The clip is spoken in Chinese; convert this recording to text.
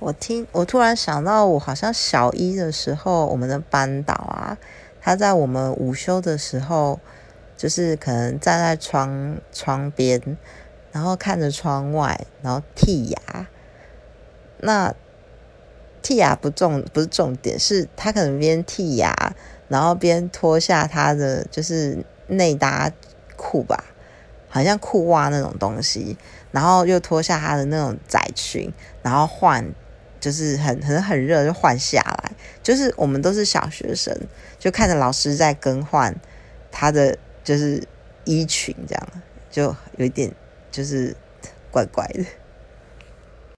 我听，我突然想到，我好像小一的时候，我们的班导啊，他在我们午休的时候，就是可能站在窗窗边，然后看着窗外，然后剔牙。那剔牙不重，不是重点，是他可能边剔牙，然后边脱下他的就是内搭裤吧，好像裤袜那种东西，然后又脱下他的那种窄裙，然后换。就是很很很热，就换下来。就是我们都是小学生，就看着老师在更换他的就是衣裙，这样就有一点就是怪怪的。